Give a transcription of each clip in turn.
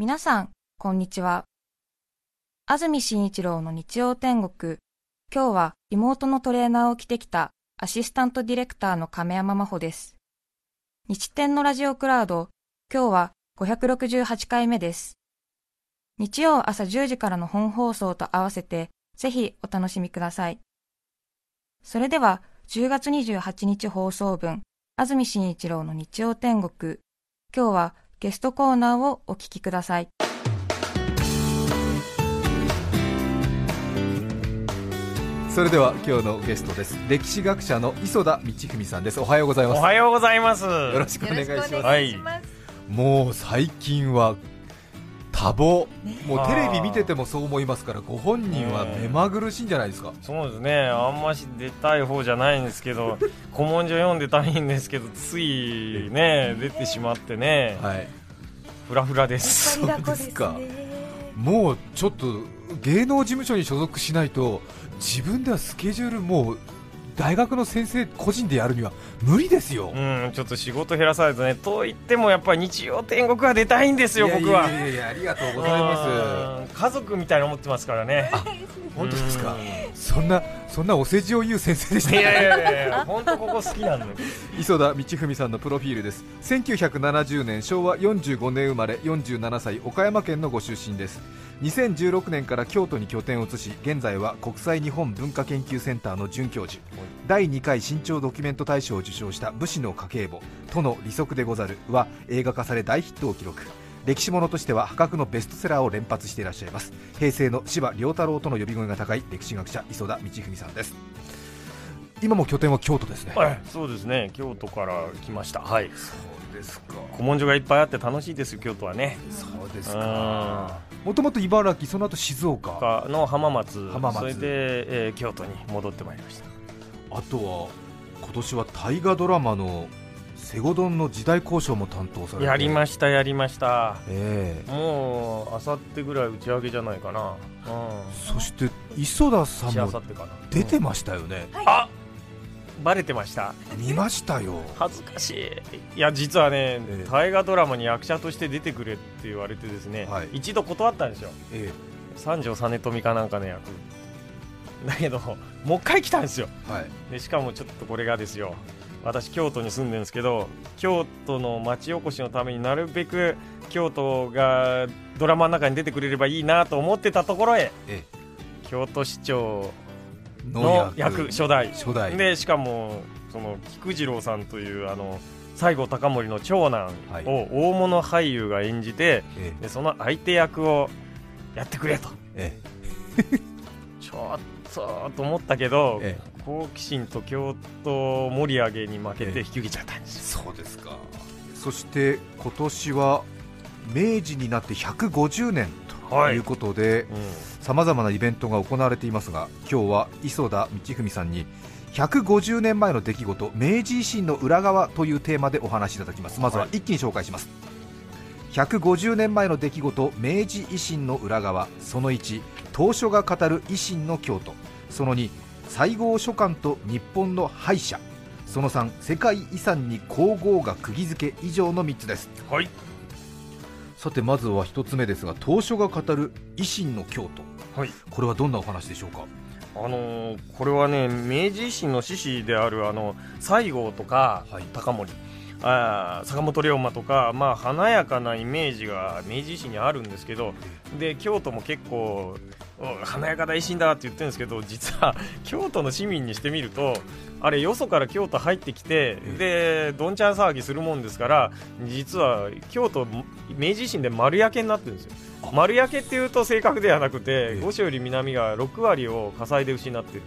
皆さん、こんにちは。安住紳一郎の日曜天国。今日は妹のトレーナーを着てきたアシスタントディレクターの亀山真帆です。日天のラジオクラウド。今日は568回目です。日曜朝10時からの本放送と合わせて、ぜひお楽しみください。それでは、10月28日放送分、安住紳一郎の日曜天国。今日はゲストコーナーをお聞きください。それでは今日のゲストです。歴史学者の磯田道文さんです。おはようございます。おはようございます。よろしくお願いします。はい。もう最近は多忙。もうテレビ見ててもそう思いますからご本人は目まぐるしいんじゃないですか。そうですね、あんまし出たい方じゃないんですけど、古文書読んでたいんですけど、ついね、出てしまってね、はい。フラフラです。そうですか。もうちょっと芸能事務所に所属しないと自分ではスケジュールもう大学の先生個人でやるには無理ですよ、うん、ちょっと仕事減らさないとね、と言ってもやっぱり日曜天国は出たいんですよ、僕は。やいやいやありがとうございまうん家族みたいな思ってますからね。す本当ですかうんそんなそんなお世辞を言う先生でしたいやいやいや、本当ここ好きなんだよ。磯田道文さんのプロフィールです1970年昭和45年生まれ47歳岡山県のご出身です2016年から京都に拠点を移し現在は国際日本文化研究センターの准教授。第2回新潮ドキュメント大賞を受賞した武士の家計簿「との利息でござる」は映画化され大ヒットを記録。歴史ものとしては破格のベストセラーを連発していらっしゃいます。平成の柴良太郎との呼び声が高い歴史学者磯田道文さんです。今も拠点は京都ですね。はい、そうですね、京都から来ました。はい。そうですか。古文書がいっぱいあって楽しいですよ、京都はね。そうですうん。かもともと茨城その後静岡。かの浜松。浜松。それで、えー京都に戻ってまいりました。あとは今年は大河ドラマの「セゴドン」の時代交渉も担当されて。やりましたやりました。ええ。もうあさってぐらい打ち上げじゃないかな。うん。そして磯田さんも出てうん。ましたよね、あバレてました。見ましたよ。恥ずかしい。いや実はね、ええ。大河ドラマに役者として出てくれって言われてですね、はい。一度断ったんですよ。え三条実富かなんかの役。だけどもう一回来たんですよ。えはい。でしかもちょっとこれがですよ。私京都に住んでるんですけど京都の町おこしのためになるべく京都がドラマの中に出てくれればいいなと思ってたところへえ京都市長えの役初代。初代。でしかもその菊次郎さんというあの西郷隆盛の長男はい。を大物俳優が演じて、えでその相手役をやってくれと。え ちょっとと思ったけど、え好奇心と京都盛り上げに負けええ。て引き受けちゃったんですよ。そうですか。そして今年は明治になって150年とはい。いうことで、うん。さまざまなイベントが行われていますが今日は磯田道文さんに150年前の出来事明治維新の裏側というテーマでお話しいただきます。まずははい一気に紹介します、150年前の出来事明治維新の裏側その1当初が語る維新の京都。その2西郷書簡と日本の敗者。その3世界遺産に皇后が釘付け以上の3つです。はいさてまずは1つ目ですが当初が語る維新の京都。はい。これはどんなお話でしょうか？あのーこれはね明治維新の志士であるあの西郷とか、はい。高森。あー坂本龍馬とか、まあ、華やかなイメージが明治維新にあるんですけどで京都も結構うん華やかな維新だって言ってるんですけど実は京都の市民にしてみるとあれよそから京都入ってきてでどんちゃん騒ぎするもんですから実は京都明治維新で丸焼けになってるんですよ。丸焼けっていうと正確ではなくてええ。五所より南が6割を火災で失ってる。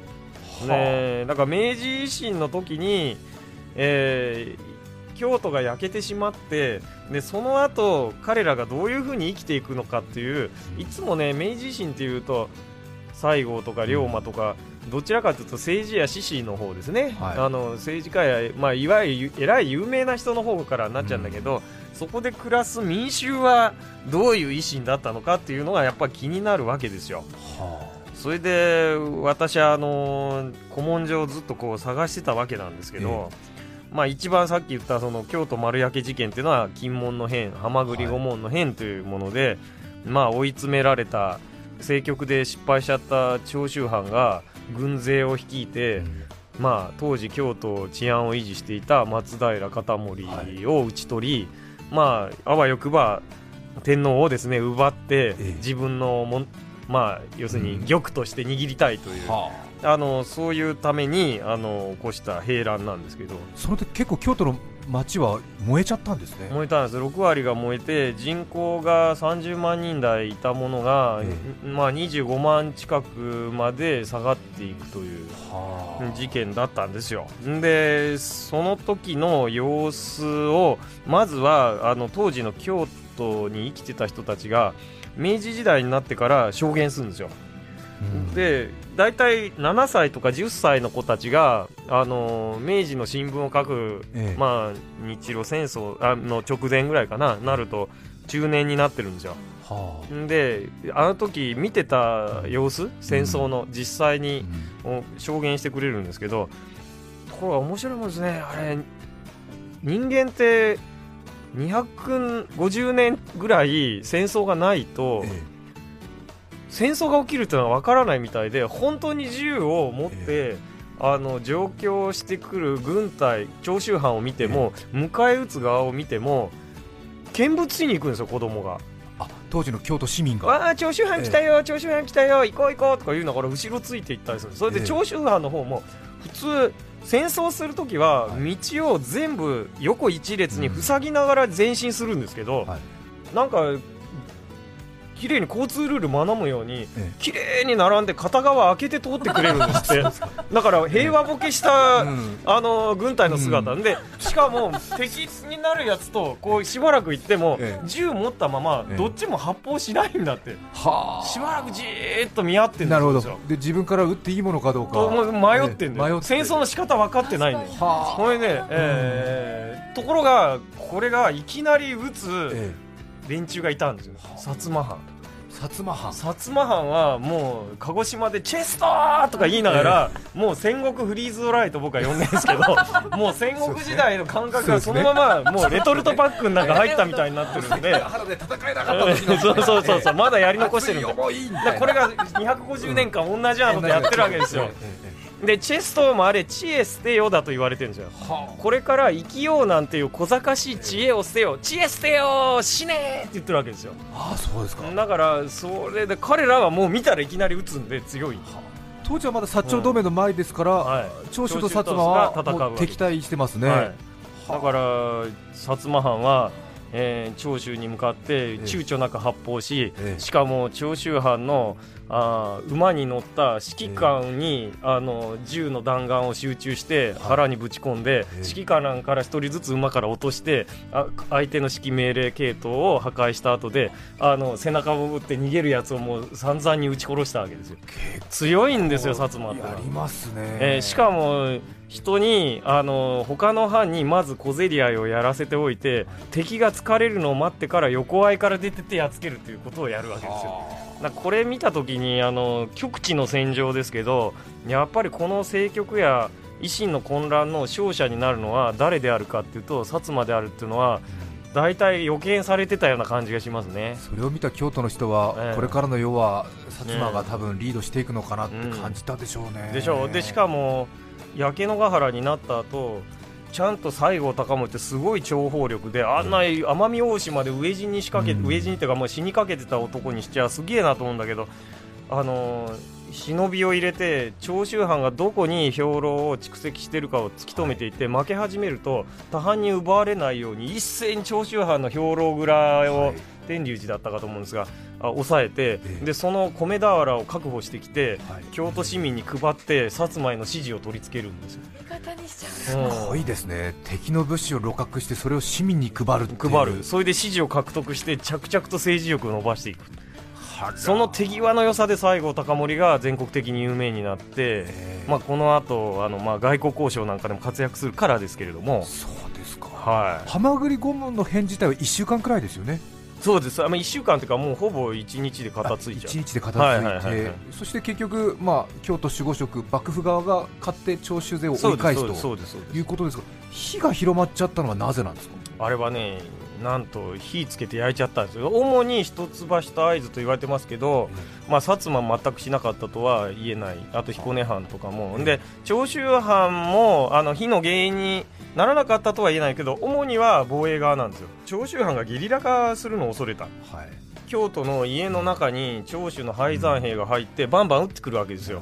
はねだから明治維新の時に、えー京都が焼けてしまってでその後彼らがどういうふうに生きていくのかっていういつもね明治維新っていうと西郷とか龍馬とか、どちらかというと政治や志士の方ですね、はい。あの政治家や、まあ、いわゆる偉い有名な人の方からなっちゃうんだけど、そこで暮らす民衆はどういう維新だったのかっていうのがやっぱり気になるわけですよ。はそれで私はあの古文書をずっとこう探してたわけなんですけど、まあ、一番さっき言ったその京都丸焼け事件っていうのは金門の変、はまぐり御門の変というもので、まあ、追い詰められた政局で失敗しちゃった長州藩が軍勢を率いて、まあ、当時京都治安を維持していた松平片盛を討ち取り、まあ、あわよくば天皇をですね奪ってええ。自分のもん、まあ、要するに玉として握りたいという、はあのそういうためにあの起こした兵乱なんですけど。その時結構京都の町は燃えちゃったんですね。燃えたんです。6割が燃えて人口が30万人台いたものが、えまあ、25万近くまで下がっていくというは事件だったんですよ。でその時の様子をまずはあの当時の京都に生きてた人たちが明治時代になってから証言するんですよ。うん。で大体7歳とか10歳の子たちがあの明治の新聞を書く、ええ。まあ、日露戦争あの直前ぐらいかななると中年になってるんですよ。はあ。であの時見てた様子戦争の実際にを証言してくれるんですけどところが面白いもんですねあれ人間って250年ぐらい戦争がないと、え戦争が起きるというのは分からないみたいで本当に銃を持って、あの上京してくる軍隊長州藩を見ても、迎え。撃つ側を見ても見物しに行くんですよ子供が。あ当時の京都市民が。わあ長州藩来たよ、長州藩来たよ行こう行こうとか言うのから後ろついていったりするそれでええ。長州藩の方も普通戦争するときははい。道を全部横一列に塞ぎながら前進するんですけど、はい。なんか綺麗に交通ルール学ぶようにええ。綺麗に並んで片側開けて通ってくれるんですって。だから平和ボケした、うん。あの軍隊の姿、うでしかも敵になるやつとこうしばらく行っても、ええ。銃持ったままええ。どっちも発砲しないんだって、はあ。しばらくじーっと見合ってるんなるほど。ですよで自分から撃っていいものかどうか。迷ってんだ戦争の仕方分かってないんだよ。はこれね、えーところがこれがいきなり撃つえ連中がいたんですよ。薩摩藩。え薩摩藩。薩摩藩はもう鹿児島でチェストーとか言いながら、もう戦国フリーズドライと僕は呼んでるんですけど もう戦国時代の感覚がそのままもうレトルトパックの中入ったみたいになってるんで。原で戦えなかった時のそうそうそうそう。まだやり残してるんで。これが250年間同じようなことやってるわけですよ。えええでチェストーもあれ知恵捨てよだと言われてるんですよえはこれから生きようなんていう小賢しい知恵を捨てよ知恵捨てよ死ねーって言ってるわけですよ。ああそうですか。だからそれで彼らはもう見たらいきなり撃つんで強い当時はまだ薩長同盟の前ですから、はい。長州と薩摩は敵対してますね、はい、だから薩摩藩は、えー長州に向かって躊躇なく発砲し、ええ。しかも長州藩のあー馬に乗った指揮官に、あの銃の弾丸を集中して腹にぶち込んで、ええ。指揮官から一人ずつ馬から落としてあ相手の指揮命令系統を破壊した後であの背中を打って逃げるやつをもう散々に撃ち殺したわけですよ。強いんですよ薩摩ってやりますね、えーしかも人にあの他の班にまず小競り合いをやらせておいて敵が疲れるのを待ってから横合いから出てってやっつけるということをやるわけですよ。だからこれ見た時にあの極地の戦場ですけどやっぱりこの政局や維新の混乱の勝者になるのは誰であるかっていうと薩摩であるっていうのは大体予見されてたような感じがしますね。それを見た京都の人は、ええ。これからの世は薩摩が多分リードしていくのかなって感じたでしょうね、でしょう。でしかも焼け野ヶ原になった後ちゃんと西郷隆盛ってすごい諜報力であんな奄美大島で飢え死に仕掛け、うん。飢え死にっていうかもう死にかけてた男にしちゃすげえなと思うんだけどあのー忍びを入れて長州藩がどこに兵糧を蓄積しているかを突き止めていって、負け始めると他藩に奪われないように一斉に長州藩の兵糧蔵を、はい天龍寺だったかと思うんですがあ抑えて、ええ。でその米俵を確保してきて、はい。京都市民に配って薩摩への支持を取り付けるんですよ、味方にしちゃうすごいですね。敵の物資を露獲してそれを市民に配るっていう。配る。それで支持を獲得して着々と政治力を伸ばしていく。その手際の良さで西郷隆盛が全国的に有名になって、ええ。まあ、この後あのまあ外交交渉なんかでも活躍するからですけれども、そうですか。はい、ハマグリ顧問の編自体は1週間くらいですよねそうです、まあ、1週間というかもうほぼ1日で片付いちゃう。1日で片付いて、そして結局、まあ、京都守護職幕府側が買って徴収税を追い返すということですが火が広まっちゃったのはなぜなんですか？あれはねなんと火つけて焼いちゃったんですよ。主に一橋と会津と言われてますけど、まあ、薩摩全くしなかったとは言えない。あと彦根藩とかも、で長州藩もあの火の原因にならなかったとは言えないけど主には防衛側なんですよ。長州藩がゲリラ化するのを恐れた。はい。京都の家の中に長州の廃山兵が入ってバンバン撃ってくるわけですよ。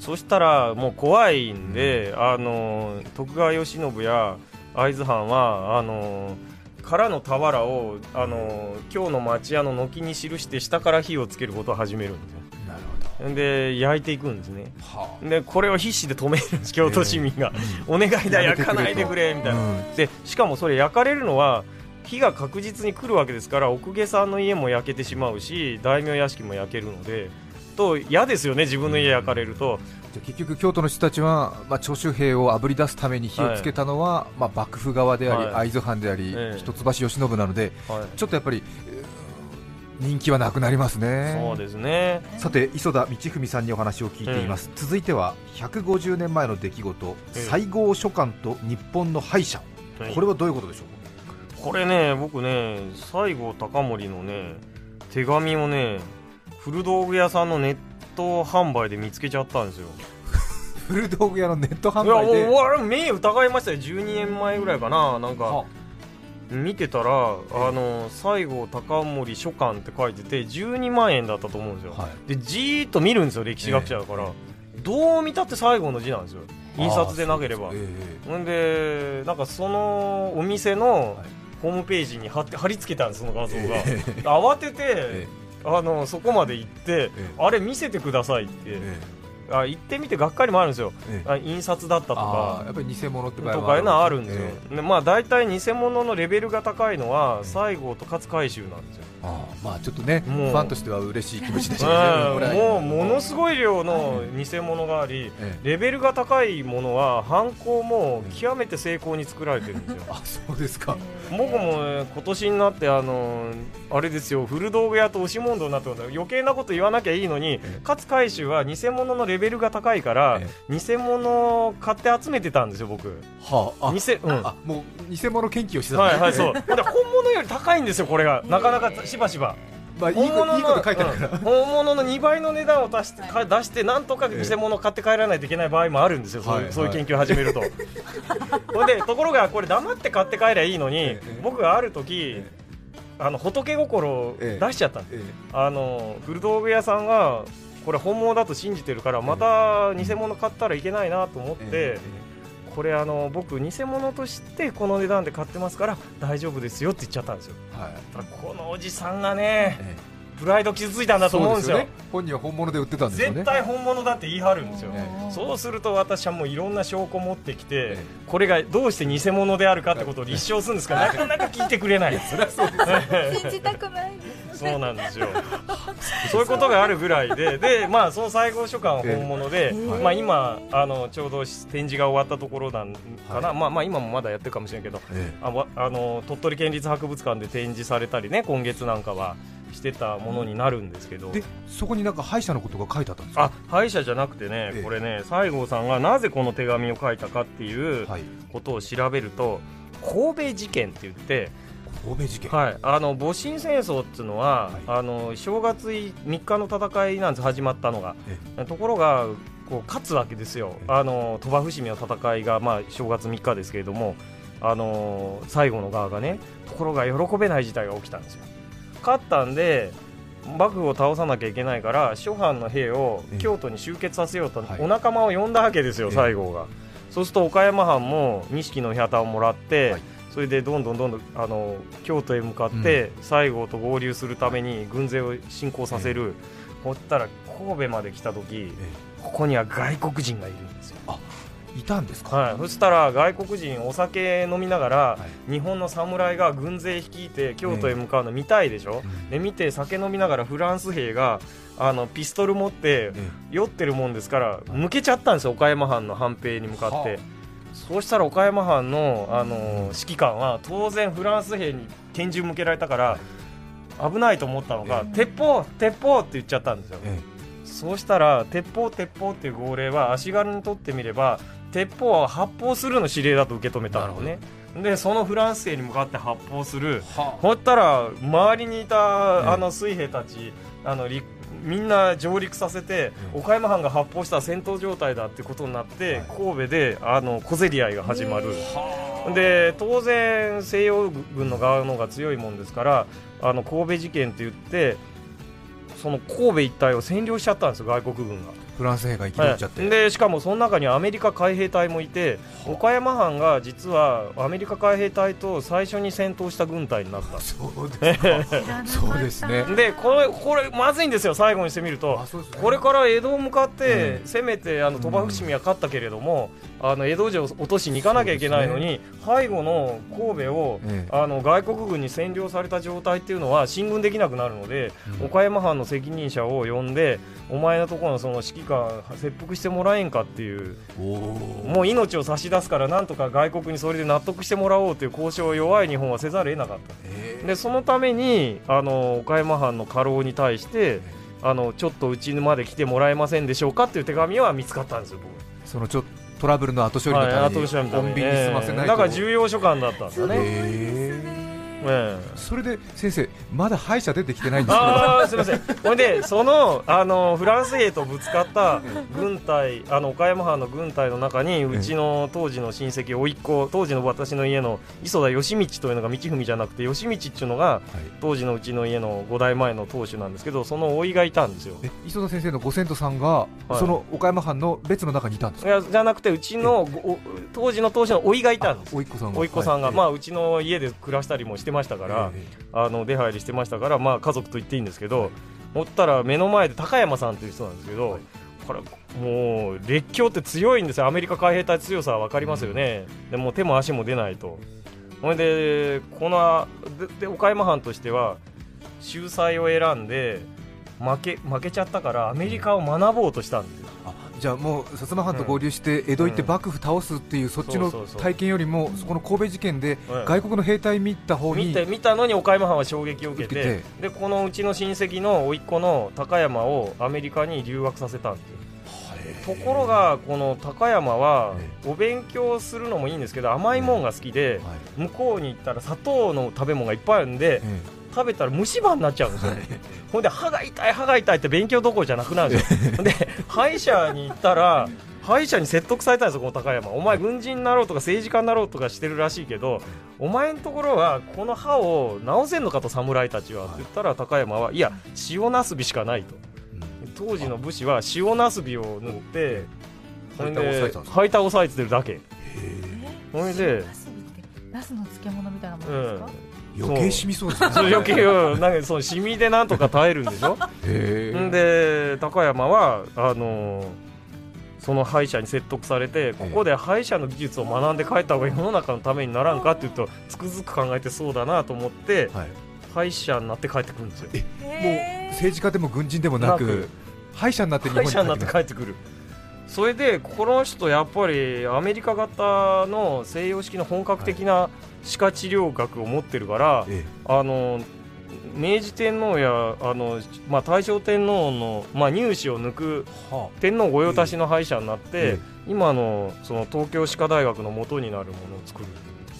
そしたらもう怖いんで、あの徳川慶喜や会津藩はあのからの俵をあの今日の町屋の軒に記して下から火をつけることを始めるんですよ。なるほど。で焼いていくんですね。はでこれを必死で止めるんです京都市民が、お願いだ焼かないでくれみたいな、うん。でしかもそれ焼かれるのは火が確実に来るわけですから奥下さんの家も焼けてしまうし大名屋敷も焼けるのでと嫌ですよね自分の家焼かれると、じゃあ結局京都の人たちは、まあ、徴州兵をあぶり出すために火をつけたのは、まあ、幕府側であり、はい。会津藩であり、ええ。一橋慶喜なのではい。ちょっとやっぱりえー人気はなくなりますね。そうですね。さて磯田道文さんにお話を聞いています、続いては150年前の出来事、ええ。西郷書簡と日本の敗者、これはどういうことでしょう？これね僕ね西郷隆盛のね手紙をね古道具屋さんのネット販売で見つけちゃったんですよ。古道具屋のネット販いや売でもうあれ目疑いましたよ。12年前ぐらいかな。なんかは見てたらあの西郷隆盛書簡って書いてて12万円だったと思うんですよ、はい。でじーっと見るんですよ歴史学者だから、どう見たって西郷の字なんですよ。印刷でなければ。あーそうですえほんでなんかそのお店のはい。ホームページに貼って貼り付けたんですその画像が、え慌てて、えあのそこまで行って、えあれ見せてくださいって、えあ行ってみてがっかりもあるんですよ。ええ。あ印刷だったとあかーやっぱり偽物って場合もとかいうのはあるんですよ、えでまあ大体偽物のレベルが高いのは西郷と勝海舟なんですよ、あーまあちょっとねファンとしては嬉しい気持ちでしょ うねもうものすごい量の偽物がありええ。レベルが高いものは犯行も極めて精巧に作られてるんですよ。あそうですか。僕もね今年になってあのあれですよ古道具屋と押し問答になって余計なこと言わなきゃいいのにえ勝海舟は偽物のレベルが高いからえ偽物を買って集めてたんですよ僕。はああ偽うん。あもう偽物研究をしてたはいはいそう。う、で本物より高いんですよこれが。なかなかしばしばまあ、いいこといいこと書いてあるから、うん。本物の2倍の値段を出してか出してなんとか偽物を買って帰らないといけない場合もあるんですよ、そうはい。いうそういう研究を始めると。でところがこれ黙って買って帰りゃいいのに、ええ。僕がある時、えあの仏心をええ。出しちゃったえあの古道具屋さんがこれ本物だと信じてるからまた偽物買ったらいけないなと思って、えこれあの僕偽物としてこの値段で買ってますから大丈夫ですよって言っちゃったんですよ。えはい。このおじさんがねえプライド傷ついたんえだと思うんですよね。本人は本物で売ってたんですよね。絶対本物だって言い張るんですよ、えそうすると私はもういろんな証拠を持ってきて、えこれがどうして偽物であるかってことを立証するんですがなかなか聞いてくれない。そりゃそうです信じたくないですそうなんですよ。そういうことがあるぐらいで。で、まあ、その西郷書簡は本物で、えまあ、今あのちょうど展示が終わったところなんかな、はい。まあ、まあ今もまだやってるかもしれないけどえあわあの鳥取県立博物館で展示されたりね今月なんかはしてたものになるんですけど。えでそこになんか歯医者のことが書いてあったんですか？あ歯医者じゃなくてね、ええ。これね西郷さんがなぜこの手紙を書いたかっていうはい。ことを調べると神戸事件って言って、神戸事件。はい、あの戊辰戦争っていうのは、はい。あの正月3日の戦いなんです始まったのが。えところがこう勝つわけですよ。ええ。あの鳥羽伏見の戦いが、まあ、正月3日ですけれどもあの最後の側がねところが喜べない事態が起きたんですよ。勝ったんで幕府を倒さなきゃいけないから諸藩の兵をええ。京都に集結させようとはい。お仲間を呼んだわけですよ、ええ。西郷が。そうすると岡山藩も錦の旗をもらって、はいそれでどんどんどんどんあの京都へ向かって西郷と合流するために軍勢を進行させる、ほったら神戸まで来た時えここには外国人がいるんですよ、えいたんですか？はい、そしたら外国人お酒飲みながら、はい。日本の侍が軍勢率いて京都へ向かうの見たいでしょ、うん。で見て酒飲みながらフランス兵があのピストル持ってえ酔ってるもんですから向けちゃったんですよ岡山藩の藩兵に向かって、はそうしたら岡山藩の、あの指揮官は当然フランス兵に拳銃向けられたから危ないと思ったのが、え鉄砲、鉄砲って言っちゃったんですよ、えそうしたら、鉄砲、鉄砲っていう号令は足軽にとってみれば、鉄砲は発砲するの指令だと受け止めたのね、でそのフランス兵に向かって発砲する、はほったら、周りにいええたあの水兵たち、あのりみんな上陸させて、うん岡山藩が発砲したら戦闘状態だってことになって、はい神戸であの小競り合いが始まる。はで当然、西洋軍の側の方が強いもんですからあの神戸事件って言ってその神戸一帯を占領しちゃったんですよ、外国軍が。フランス兵が生き残っちゃって、はい。でしかもその中にアメリカ海兵隊もいて岡山藩が実はアメリカ海兵隊と最初に戦闘した軍隊になった。そうですか。そうですね。でこれこれまずいんですよ、最後にしてみると。ね。これから江戸を向かってうん。攻めてあの鳥羽伏見は勝ったけれども、あの江戸城を落としに行かなきゃいけないのに、背後の神戸を、ええ。あの外国軍に占領された状態っていうのは進軍できなくなるので、うん。岡山藩の責任者を呼んでお前のところのその指揮官切腹してもらえんかっていう。もう命を差し出すからなんとか外国にそれで納得してもらおうという交渉を弱い日本はせざるを得なかった。えでそのためにあの岡山藩の家老に対してあのちょっとうちまで来てもらえませんでしょうかっていう手紙は見つかったんですよ、そのちょっとトラブルの後処理のために後処理のために。穏便に済ませないと、ええだから重要書簡だったんですよね、ええ。えそれで先生まだ歯医者出てきてないんですけすみません、ほんで、そのあのフランス兵とぶつかった軍隊、あの岡山藩の軍隊の中に、うちの当時の親戚、甥っ子、当時の私の家の磯田義道というのが道文じゃなくて、義道っていうのが、当時のうちの家の5代前の当主なんですけど、その甥いがいたんですよ。え磯田先生のご先祖さんが、い。その岡山藩の列の中にいたんですいかやじゃなくて、うちの当時の当主の甥いがいたんです。おいっ子さんが。甥っ子さんが、はい。まあ、うちの家で暮らしたりもしてましたから、ええあの出入りしてましたから、まあ、家族と言っていいんですけど、持ったら目の前で高山さんという人なんですけど、これもう列強って強いんですよ、アメリカ海兵隊強さは分かりますよね、でも手も足も出ないと、ほいで、このでで岡山藩としては、秀才を選んで負け、負けちゃったから、アメリカを学ぼうとしたんですじゃあもう薩摩藩と合流して江戸行ってうん幕府倒すっていうそっちの体験よりもそこの神戸事件でうん。外国の兵隊見た方に見て見たのに岡山藩は衝撃を受けてでこのうちの親戚の甥っ子の高山をアメリカに留学させたんですよところがこの高山はお勉強するのもいいんですけど甘いもんが好きではい。向こうに行ったら砂糖の食べ物がいっぱいあるんでえ食べたら虫歯になっちゃうんですよほんで歯が痛い歯が痛いって勉強どころじゃなくなるんですよ。で歯医者に行ったら歯医者に説得されたんですよ、この高山、お前、軍人になろうとか政治家になろうとかしてるらしいけど、お前のところはこの歯を治せんのかと、侍たちはって言ったら、高山は、いや、塩なすびしかないと、うん。当時の武士は塩なすびを塗って、ほん吐いたを押さえでてたんですか？吐いたを押さえてるだけ、へほいでナスビってナスの漬物みたいなもうのですか、ん、え余計染みそうですね。余計うん。なんかそのシミでなんとか耐えるんでしょ？で高山はあのその歯医者に説得されてここで歯医者の技術を学んで帰った方が世の中のためにならんかっていうとつくづく考えてそうだなと思ってはい。歯医者になって帰ってくるんですよ。もう政治家でも軍人でもなく歯医者になって日歯本に帰ってくるそれでこの人やっぱりアメリカ型の西洋式の本格的な歯科治療学を持ってるから、えあの明治天皇やあの、まあ、大正天皇の、まあ、入試を抜く天皇御用達の歯医者になって、え今のその東京歯科大学の元になるものを作る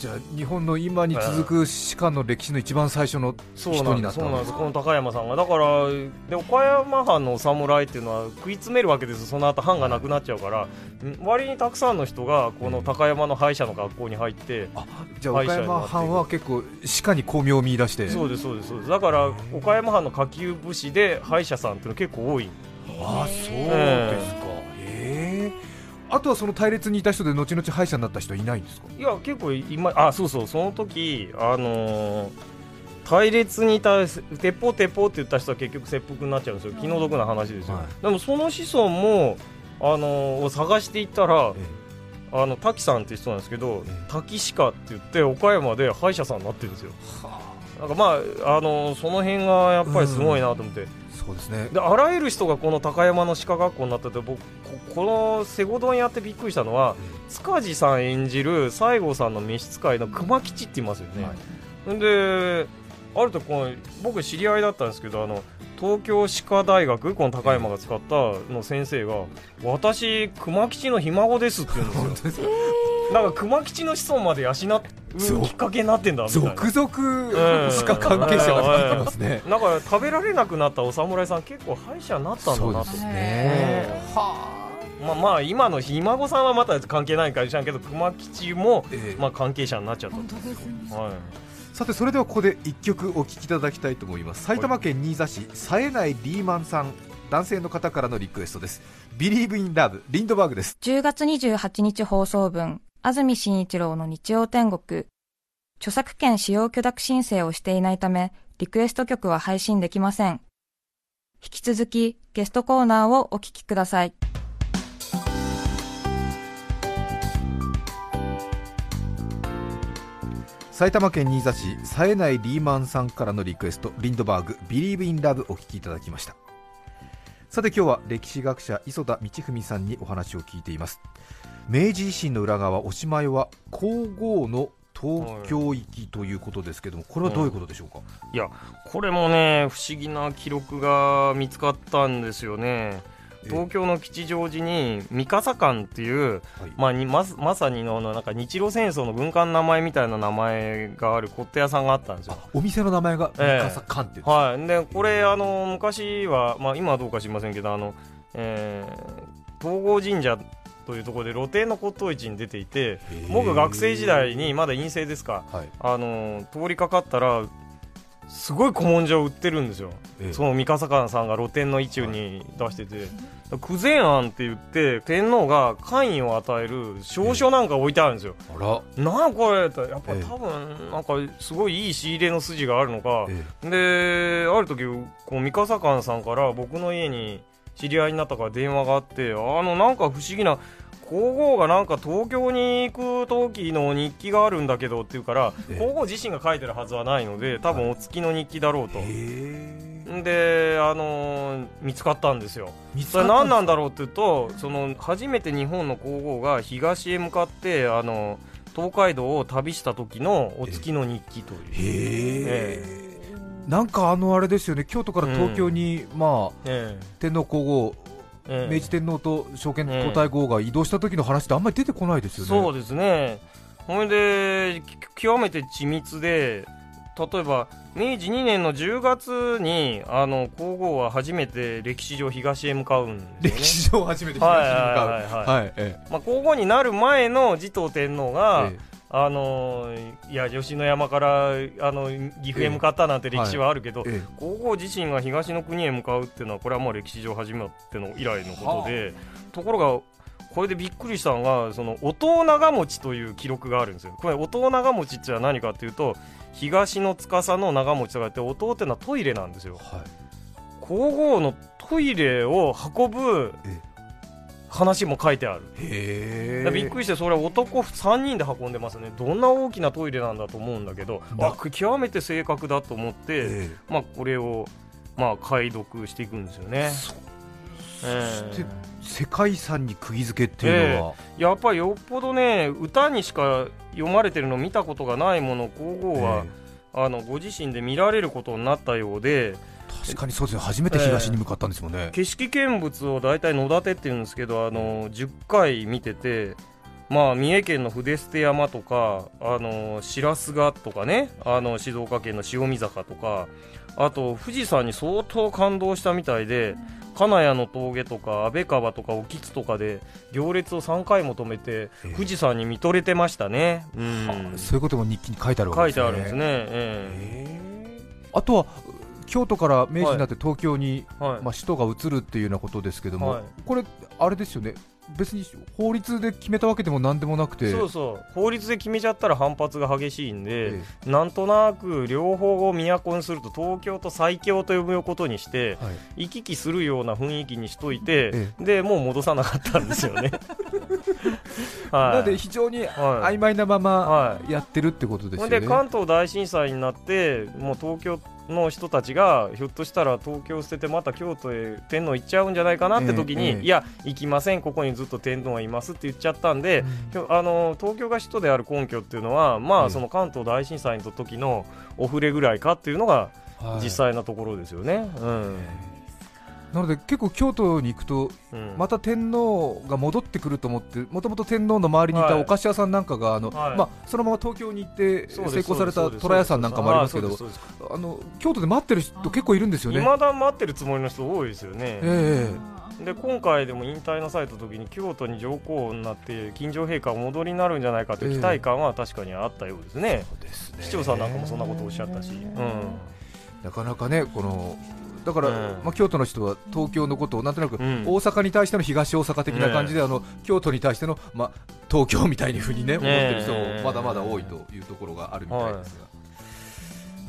じゃあ日本の今に続く歯科の歴史の一番最初のそう人になったそうなんです。この高山さんが。だからで岡山藩のお侍っていうのは食い詰めるわけですその後藩がなくなっちゃうから。ん割にたくさんの人がこの高山の歯医者の学校に入って、じゃあ岡山藩は結構歯科に巧妙を見出して。そうですそうですそうです。だから岡山藩の下級武士で歯医者さんっていうの結構多い。ああそうですかあとはその隊列にいた人で後々歯医者になった人はいないんですか？いや結構今あそうそうその時あのー隊列にいた鉄砲鉄砲って言った人は結局切腹になっちゃうんですよ。気の毒な話ですよ、はい。でもその子孫もあのーを探していったらあの滝さんって人なんですけど、ええ。滝歯科って言って岡山で歯医者さんになってるんですよ。なんかまあ、あのーその辺がやっぱりすごいなと思って、そうですね。であらゆる人がこの高山の歯科学校になってて僕ここのセゴドンやってびっくりしたのは塚地さん演じる西郷さんの召使いの熊吉って言いますよね、はい。であるとこの僕知り合いだったんですけどあの東京歯科大学この高山が使ったの先生が「私熊吉のひ孫です」って言うんですよ。なんか熊吉の子孫まで養うきっかけになってんだみたいな。続々歯科関係者が出てきますね、なんか食べられなくなったお侍さん結構歯医者になったんだなと。そうですね。はまあまあ今のひ孫さんはまた関係ないかもしれないけど熊吉も、ええ。まあ、関係者になっちゃった本当ですね。はい。さてそれではここで一曲お聴きいただきたいと思います。埼玉県新座市冴えないリーマンさん男性の方からのリクエストです。Believe in Love リンドバーグです。10月28日放送分、安住紳一郎の日曜天国。著作権使用許諾申請をしていないため、リクエスト曲は配信できません。引き続き、ゲストコーナーをお聞きください。埼玉県新座市冴えないリーマンさんからのリクエストリンドバーグ Believe in Love お聴きいただきましたさて今日は歴史学者磯田道文さんにお話を聞いています明治維新の裏側おしまいは皇后の東京行きということですけどもこれはどういうことでしょうか、いやこれもね不思議な記録が見つかったんですよね。え東京の吉祥寺に三笠館っていう、はい。まあ、にままさにのなんか日露戦争の軍艦の名前みたいな名前がある骨董屋さんがあったんですよ。あお店の名前が三え。え笠館っていうんですか？はい、でこれあの昔は、まあ、今はどうか知りませんけどあの、えー東郷神社というところで露店の骨董市に出ていて僕学生時代にまだ陰性ですか。はい。あの通りかかったらすごい古文書を売ってるんですよ、ええ。その三笠館さんが露店の一部に出してて、九前庵って言って天皇が官位を与える証書なんか置いてあるんですよ、あら、なんこれって。やっぱええ。多分なんかすごいいい仕入れの筋があるのか、えである時こう三笠館さんから僕の家に知り合いになったから電話があってあのなんか不思議な皇后がなんか東京に行く時の日記があるんだけどって言うからええ。皇后自身が書いてるはずはないので多分お月の日記だろうと。であのー見つかったんですよ。見つそれかったん何なんだろうっていうとその初めて日本の皇后が東へ向かってあの東海道を旅した時のお月の日記という。へえなんかあのあれですよね京都から東京に、まあえ天皇皇后ええ。え明治天皇と証券皇太后が移動した時の話ってあんまり出てこないですよね。そうですね。ほいでき極めて緻密で例えば明治2年の10月にあの皇后は初めて歴史上東へ向かうんですよね。歴史上初めて東に向かう。皇后になる前の持統天皇えが、えあのいや吉野山からあの岐阜へ向かったなんて歴史はあるけど、ええ皇后自身が東の国へ向かうっていうのはこれはもう歴史上初めての以来のことで、ところがこれでびっくりしたのがその音長持ちという記録があるんですよ。これ音長持ちって何かっていうと東の司の長持ちとかって音っていうのはトイレなんですよ。はい。皇后のトイレを運ぶえ話も書いてある。へびっくりしてそれは男3人で運んでますね。どんな大きなトイレなんだと思うんだけど極めて正確だと思って、えまあ、これを、まあ、解読していくんですよね。そして世界遺産に釘付けっていうのは、えやっぱりよっぽどね歌にしか読まれてるの見たことがないものを皇后は、あのご自身で見られることになったようで確かにそうですね。初めて東に向かったんですもんね、景色見物を大体野立てっていうんですけどあの10回見てて。まあ、三重県の筆捨山とかあの白菅とかねあの静岡県の塩見坂とかあと富士山に相当感動したみたいで金谷の峠とか安倍川とか興津とかで行列を3回も止めてええ。富士山に見とれてましたね、うん。はあそういうことも日記に書いてあるわけですね。てあるんですね、えへえ。あとは京都から明治になって東京に、えはい。まあ、首都が移るっていうようなことですけども、はい。これあれですよね。別に法律で決めたわけでも何でもなくて。そうそう。法律で決めちゃったら反発が激しいんで、えなんとなく両方を都にすると東京と最強と呼ぶことにしてえはい。行き来するような雰囲気にしといて、えでもう戻さなかったんですよね。な はい。ので非常にはい。曖昧なままはやってるってことですよね、で関東大震災になってもう東京の人たちがひょっとしたら東京を捨ててまた京都へ天皇行っちゃうんじゃないかなって時に、いや行きません。ここにずっと天皇がいますって言っちゃったんで、あの東京が首都である根拠っていうのはまええあその関東大震災の時のお触れぐらいかっていうのがはい。実際なところですよね。うんなので結構京都に行くとうん。また天皇が戻ってくると思ってもともと天皇の周りにいたはい。お菓子屋さんなんかがあの、はい。まあ、そのまま東京に行って成功された虎屋さんなんかもありますけどあの京都で待ってる人結構いるんですよね。未だ待ってるつもりの人多いですよね。えで今回でも引退なされた時に京都に上皇になって金城陛下お戻りになるんじゃないかという期待感は確かにあったようですね、えですね。市長さんなんかもそんなことをおっしゃったし、うん、なかなかねこのだから、うん。まあ、京都の人は東京のことをなんとなく、うん。大阪に対しての東大阪的な感じで、あの京都に対しての、まあ、東京みたいにふうにね思ってる人ええもまだまだ多いというところがあるみたいですが、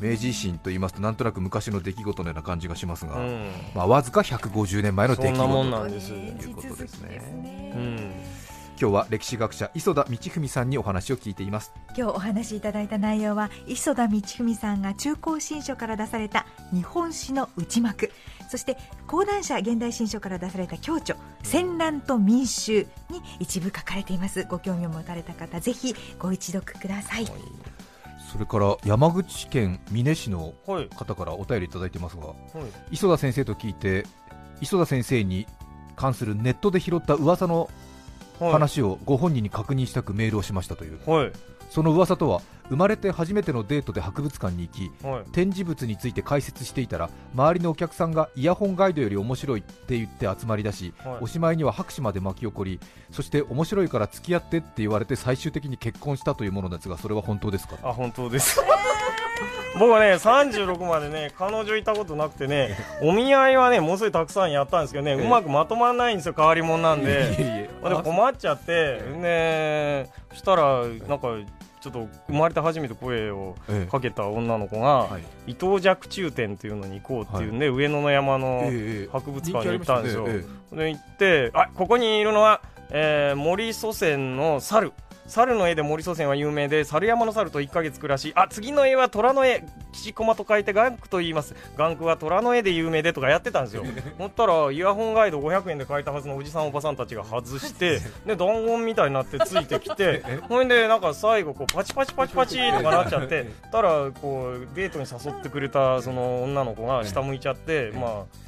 明治維新と言いますとなんとなく昔の出来事のような感じがしますが、うん。まあ、わずか150年前の出来事となんです、いうことですね。うん、今日は歴史学者磯田道文さんにお話を聞いています。今日お話しいただいた内容は磯田道文さんが中高新書から出された日本史の内幕。そして講談社現代新書から出された共著戦乱と民衆に一部書かれています。ご興味を持たれた方ぜひご一読ください。それから山口県美祢市のはい方からお便りいただいてますがはい。磯田先生と聞いて磯田先生に関するネットで拾った噂のはい話をご本人に確認したくメールをしましたという。はい。その噂とは生まれて初めてのデートで博物館に行きはい。展示物について解説していたら周りのお客さんがイヤホンガイドより面白いって言って集まりだし、はい。おしまいには拍手まで巻き起こりそして面白いから付き合ってって言われて最終的に結婚したというものですがそれは本当ですか？あ本当です僕はね36までね彼女いたことなくてね お見合いはねもうすごいたくさんやったんですけどね、ええ。うまくまとまらないんですよ変わり者なんで。あ、でも困っちゃって、ね、そしたら、なんか、ちょっと生まれて初めて声をええ。かけた女の子が、はい。伊東若冲展っていうのに行こうっていうんで、上野の山のええ博物館に行ったんですよ。で行って、あここにいるのは、えー森祖先の猿。猿の絵で森祖先は有名で猿山の猿と1ヶ月暮らし。あ次の絵は虎の絵。岸駒と書いて眼区と言います。眼区は虎の絵で有名でとかやってたんですよ。思ったらイヤホンガイド500円で買えたはずのおじさんおばさんたちが外して で弾丸みたいになってついてきて ほんでなんか最後こうパチパチパチパチとかなっちゃって たらこうデートに誘ってくれたその女の子が下向いちゃってまあ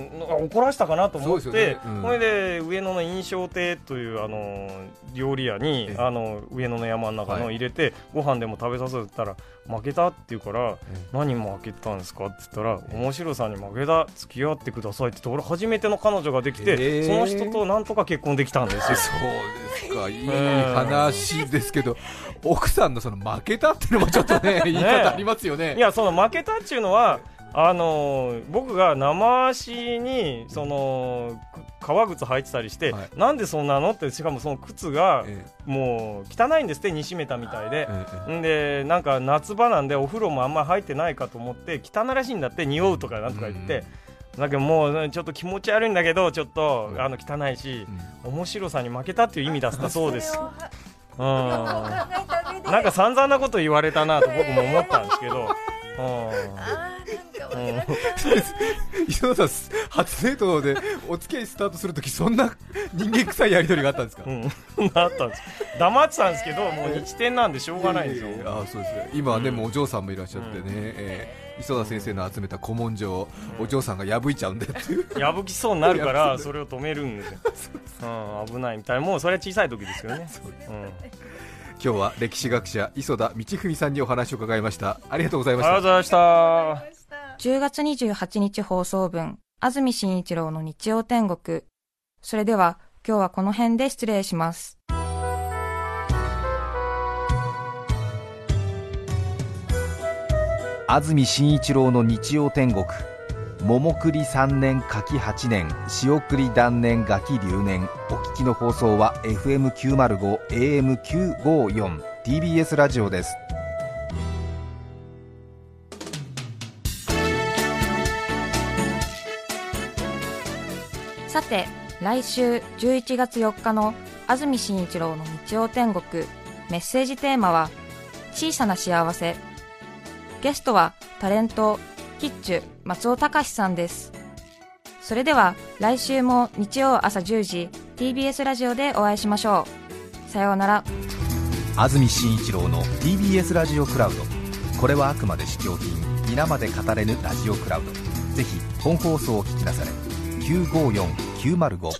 ん怒らしたかなと思ってよね。うん。ほいで上野の印象亭というあの料理屋にええ。あの上野の山の中のはい。入れてご飯でも食べさせたら負けたって言うからえ何負けたんですかって言ったら面白さに負けた付き合ってくださいって言って俺初めての彼女ができへてえその人となんとか結婚できたんですよ。そうですか、いい話ですけど、奥さんのその負けたっていうのもちょっとね、言い方ありますよね。いやその負けたっていうのはあのー僕が生足にそのく革靴履いてたりして、はい。なんでそんなの？ってしかもその靴がえもう汚いんですって煮しめたみたいで。え、でなんか夏場なんでお風呂もあんま入ってないかと思って汚らしいんだって匂うとかなんとか言って、だけどもうちょっと気持ち悪いんだけどちょっと、うん。あの汚いしえ、うん。面白さに負けたっていう意味だったそうです。なんか散々なこと言われたなと僕も思ったんですけど。磯田さん、初デートでお付き合いスタートするとき、そんな人間臭いやり取りがあったんですか、うん、なったんです。黙ってたんですけどもう日点なんでしょうがないんですよ。ええあそうですね。今はね、うんもうお嬢さんもいらっしゃってね、うん。ええ磯田先生の集めた古文書をお嬢さんが破いちゃうんでっていう、破きそうになるから それを止めるんですよ、うん、危ないみたいな。もうそれは小さい時ですけどね。うん、今日は歴史学者磯田道文さんにお話を伺いました。ありがとうございました。ありがとうございました10月28日放送分、安住紳一郎の日曜天国。それでは、今日はこの辺で失礼します。安住紳一郎の日曜天国桃栗3年柿8年塩栗断年ガキ留年お聞きの放送は FM905 AM954 TBS ラジオですて、来週11月4日の安住紳一郎の日曜天国、メッセージテーマは、小さな幸せ。ゲストはタレントキッチュ松尾隆さんです。それでは来週も日曜朝10時 TBS ラジオでお会いしましょう。さようなら。安住紳一郎の TBS ラジオクラウド。これはあくまで試供品。皆まで語れぬラジオクラウド。ぜひ本放送を聞きなされ。954 905